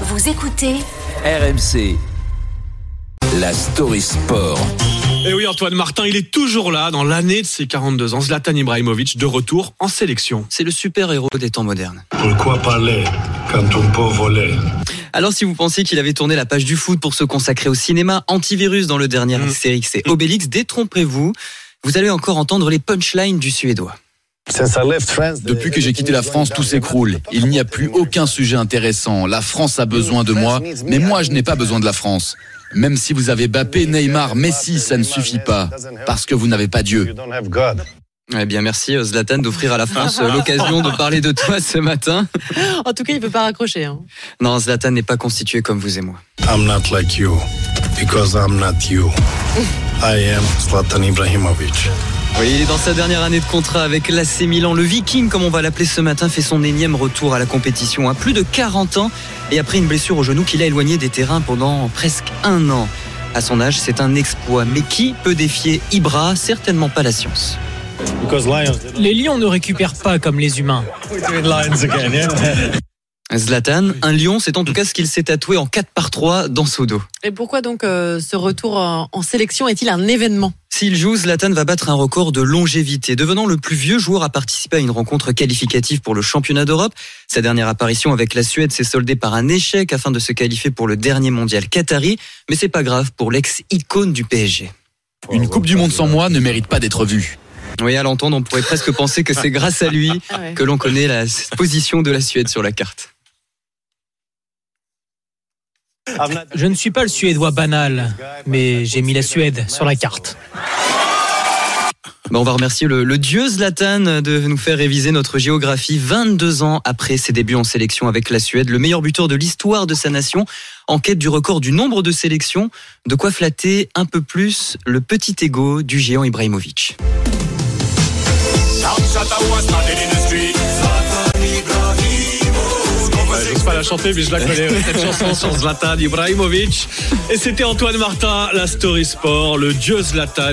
Vous écoutez RMC. La story sport. Et oui, Antoine Martin, il est toujours là dans l'année de ses 42 ans. Zlatan Ibrahimovic de retour en sélection. C'est le super-héros des temps modernes. Pourquoi parler quand on peut voler Alors si vous pensiez qu'il avait tourné la page du foot pour se consacrer au cinéma, Antivirus dans le dernier Mm. Astérix et Obélix, détrompez-vous, vous allez encore entendre les punchlines du Suédois. Depuis que j'ai quitté la France, tout s'écroule. Il n'y a plus aucun sujet intéressant. La France a besoin de moi, mais moi, je n'ai pas besoin de la France. Même si vous avez Bappé, Neymar, Messi, ça ne suffit pas. Parce que vous n'avez pas Dieu. Eh bien merci Zlatan d'offrir à la France l'occasion de parler de toi ce matin. En tout cas, il peut pas raccrocher. hein. Non, Zlatan n'est pas constitué comme vous et moi. I'm not like you because I'm not you. I am Zlatan Ibrahimovic. Oui, il est dans sa dernière année de contrat avec l'AC Milan. Le Viking, comme on va l'appeler ce matin, fait son énième retour à la compétition à plus de 40 ans et après une blessure au genou qui l'a éloigné des terrains pendant presque un an. À son âge, c'est un exploit. Mais qui peut défier Ibra? Certainement pas la science. Les lions ne récupèrent pas comme les humains. Zlatan, un lion, c'est en tout cas ce qu'il s'est tatoué en 4 par 3 dans son dos. Et pourquoi donc euh, ce retour en, en sélection est-il un événement? S'il joue, Zlatan va battre un record de longévité, devenant le plus vieux joueur à participer à une rencontre qualificative pour le championnat d'Europe. Sa dernière apparition avec la Suède s'est soldée par un échec afin de se qualifier pour le dernier mondial qatari, mais c'est pas grave pour l'ex-icône du PSG. Une Coupe du Monde sans moi ne mérite pas d'être vue. Oui, à l'entendre, on pourrait presque penser que c'est grâce à lui que l'on connaît la position de la Suède sur la carte. Je ne suis pas le Suédois banal, mais j'ai mis la Suède sur la carte. On va remercier le, le dieu Zlatan de nous faire réviser notre géographie 22 ans après ses débuts en sélection avec la Suède, le meilleur buteur de l'histoire de sa nation, en quête du record du nombre de sélections, de quoi flatter un peu plus le petit ego du géant Ibrahimovic. Chanter, mais je la connais, cette chanson sur Zlatan Ibrahimovic. Et c'était Antoine Martin, la story sport, le dieu Zlatan.